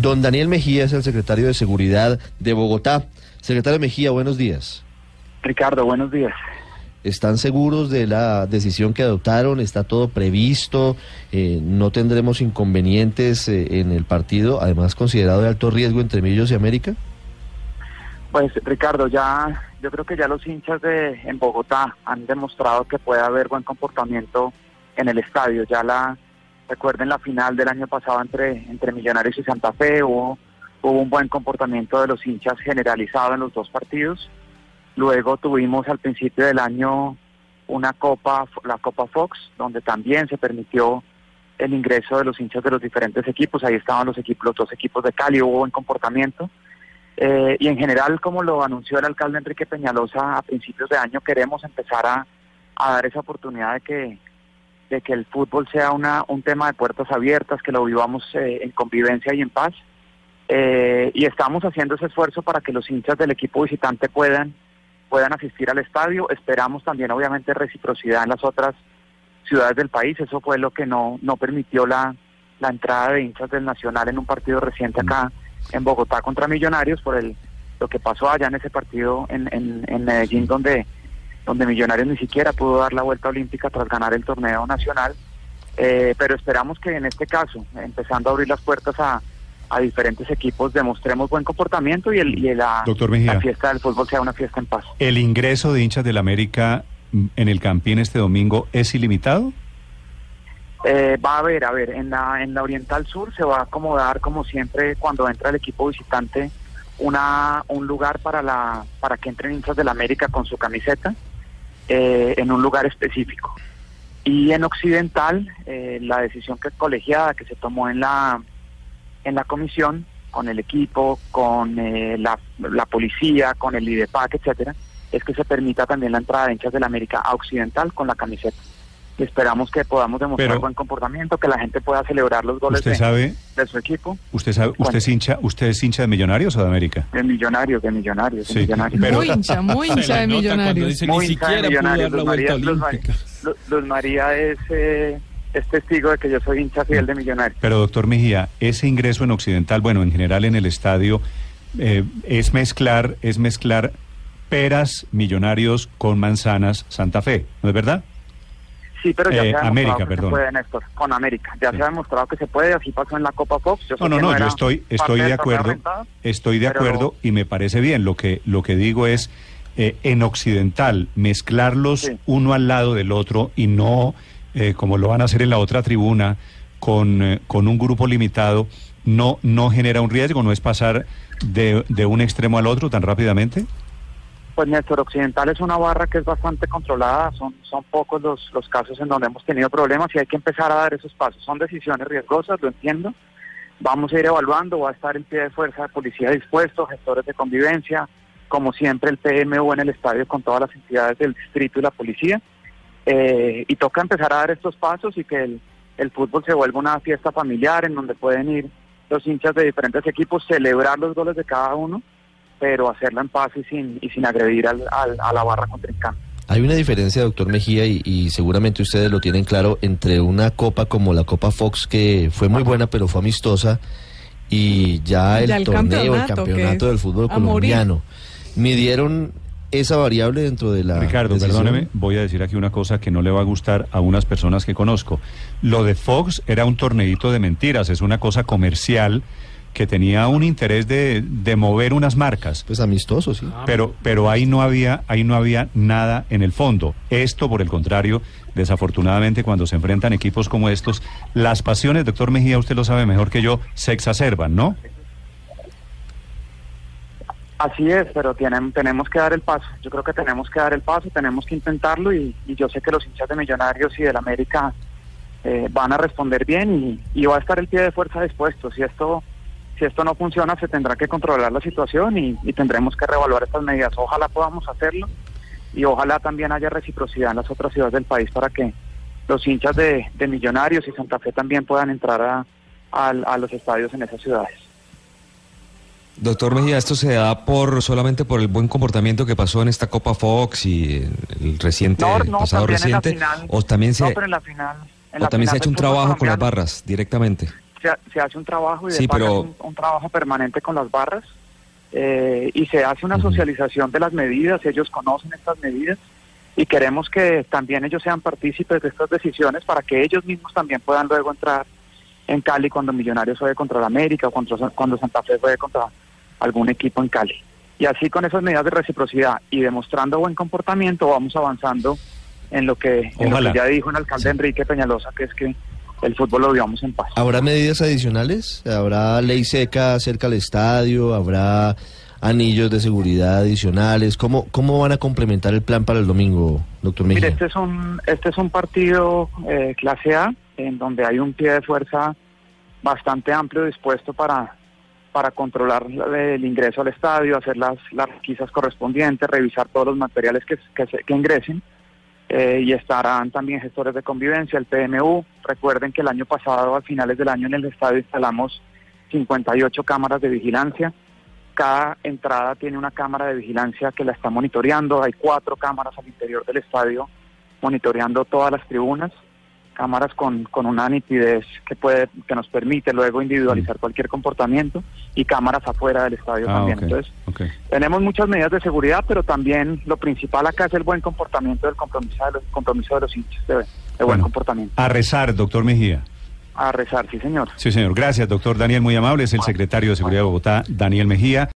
Don Daniel Mejía es el secretario de Seguridad de Bogotá. Secretario Mejía, buenos días. Ricardo, buenos días. ¿Están seguros de la decisión que adoptaron? ¿Está todo previsto? Eh, ¿No tendremos inconvenientes eh, en el partido, además considerado de alto riesgo entre Millos y América? Pues Ricardo, ya yo creo que ya los hinchas de en Bogotá han demostrado que puede haber buen comportamiento en el estadio. Ya la recuerden la final del año pasado entre entre Millonarios y Santa Fe hubo hubo un buen comportamiento de los hinchas generalizado en los dos partidos. Luego tuvimos al principio del año una copa, la Copa Fox, donde también se permitió el ingreso de los hinchas de los diferentes equipos. Ahí estaban los equipos, los dos equipos de Cali, hubo buen comportamiento. Eh, y en general, como lo anunció el alcalde Enrique Peñalosa a principios de año, queremos empezar a, dar esa oportunidad de que, de que el fútbol sea una, un tema de puertas abiertas, que lo vivamos eh, en convivencia y en paz. Eh, y estamos haciendo ese esfuerzo para que los hinchas del equipo visitante puedan, puedan asistir al estadio. Esperamos también, obviamente, reciprocidad en las otras ciudades del país. Eso fue lo que no, no permitió la, la entrada de hinchas del Nacional en un partido reciente acá en Bogotá contra Millonarios por el lo que pasó allá en ese partido en, en, Medellín donde donde Millonarios ni siquiera pudo dar la vuelta olímpica tras ganar el torneo nacional eh, pero esperamos que en este caso empezando a abrir las puertas a, a diferentes equipos demostremos buen comportamiento y, el, y la, la fiesta del fútbol sea una fiesta en paz. ¿El ingreso de hinchas del América en el Campín este domingo es ilimitado? Eh, va a haber, a ver, en la, en la Oriental Sur se va a acomodar como siempre cuando entra el equipo visitante una un lugar para la para que entren hinchas del América con su camiseta eh, en un lugar específico. Y en Occidental, eh, la decisión que colegiada que se tomó en la en la comisión con el equipo, con la, la policía, con el IDEPAC, etcétera, es que se permita también la entrada de hinchas del América a Occidental con la camiseta esperamos que podamos demostrar buen comportamiento, que la gente pueda celebrar los goles de, su equipo. ¿Usted sabe, usted es hincha, usted es hincha de Millonarios o de América? De Millonarios, de Millonarios, sí, Muy hincha, muy hincha de Millonarios. Muy hincha de Millonarios. Luz María, Luz, María es, eh, es testigo de que yo soy hincha fiel de Millonarios. Pero doctor Mejía, ese ingreso en Occidental, bueno, en general en el estadio, eh, es mezclar, es mezclar peras Millonarios con manzanas Santa Fe, ¿no es verdad? Sí, pero ya eh, se ha América, que se puede, Néstor, con América. Ya se ha demostrado que se puede, así pasó en la Copa Fox. no, no, no, yo estoy, estoy de acuerdo, estoy de acuerdo y me parece bien. Lo que, lo que digo es, eh, en Occidental, mezclarlos uno al lado del otro y no, eh, como lo van a hacer en la otra tribuna, con, con un grupo limitado, no, no genera un riesgo, no es pasar de, de un extremo al otro tan rápidamente. Pues Néstor Occidental es una barra que es bastante controlada, son, son pocos los, los casos en donde hemos tenido problemas y hay que empezar a dar esos pasos. Son decisiones riesgosas, lo entiendo. Vamos a ir evaluando, va a estar el pie de fuerza de policía dispuesto, gestores de convivencia, como siempre el PMU en el estadio con todas las entidades del distrito y la policía. Eh, y toca empezar a dar estos pasos y que el, el fútbol se vuelva una fiesta familiar en donde pueden ir los hinchas de diferentes equipos, celebrar los goles de cada uno pero hacerla en paz y sin, y sin agredir al, a la barra contrincante. Hay una diferencia, doctor Mejía, y, seguramente ustedes lo tienen claro, entre una copa como la Copa Fox, que fue muy buena, pero fue amistosa, y ya el, torneo, el campeonato del fútbol colombiano. Midieron esa variable dentro de la. Ricardo, perdóneme, voy a decir aquí una cosa que no le va a gustar a unas personas que conozco. Lo de Fox era un torneito de mentiras, es una cosa comercial que tenía un interés de, de mover unas marcas. Pues amistoso, sí. Pero, pero ahí no había, ahí no había nada en el fondo. Esto, por el contrario, desafortunadamente, cuando se enfrentan equipos como estos, las pasiones, doctor Mejía, usted lo sabe mejor que yo, se exacerban, ¿no? Así es, pero tienen, tenemos que dar el paso. Yo creo que tenemos que dar el paso, tenemos que intentarlo y, yo sé que los hinchas de Millonarios y del América eh, van a responder bien y, y va a estar el pie de fuerza dispuesto. Si esto si esto no funciona, se tendrá que controlar la situación y, tendremos que reevaluar estas medidas. Ojalá podamos hacerlo y ojalá también haya reciprocidad en las otras ciudades del país para que los hinchas de, Millonarios y Santa Fe también puedan entrar a, a, los estadios en esas ciudades. Doctor Mejía, ¿esto se da por solamente por el buen comportamiento que pasó en esta Copa Fox y el reciente pasado reciente? o también se, en la final, o también se ha hecho un trabajo con las barras directamente. Se, hace un trabajo y de un, trabajo permanente con las barras eh, y se hace una socialización de las medidas, ellos conocen estas medidas y queremos que también ellos sean partícipes de estas decisiones para que ellos mismos también puedan luego entrar en Cali cuando Millonarios juegue contra la América o cuando, cuando Santa Fe juegue contra algún equipo en Cali. Y así con esas medidas de reciprocidad y demostrando buen comportamiento vamos avanzando en lo que, ya dijo el alcalde Enrique Peñalosa, que es que el fútbol lo vivamos en paz. ¿Habrá medidas adicionales? ¿Habrá ley seca cerca al estadio? ¿Habrá anillos de seguridad adicionales? ¿Cómo, cómo van a complementar el plan para el domingo, doctor Mejía? Mire, este es un, este es un partido eh, clase A, en donde hay un pie de fuerza bastante amplio dispuesto para, para controlar el ingreso al estadio, hacer las, las requisas correspondientes, revisar todos los materiales que, que, que ingresen. Eh, y estarán también gestores de convivencia, el PMU. Recuerden que el año pasado, a finales del año, en el estadio instalamos 58 cámaras de vigilancia. Cada entrada tiene una cámara de vigilancia que la está monitoreando. Hay cuatro cámaras al interior del estadio monitoreando todas las tribunas cámaras con, con una nitidez que puede que nos permite luego individualizar mm. cualquier comportamiento y cámaras afuera del estadio ah, también. Entonces, tenemos muchas medidas de seguridad, pero también lo principal acá es el buen comportamiento del compromiso de los, compromiso de los hinchas, de, buen comportamiento. A rezar, doctor Mejía. A rezar, sí, señor. Sí, señor. Gracias, doctor Daniel, muy amable. Es el secretario de Seguridad de Bogotá, Daniel Mejía.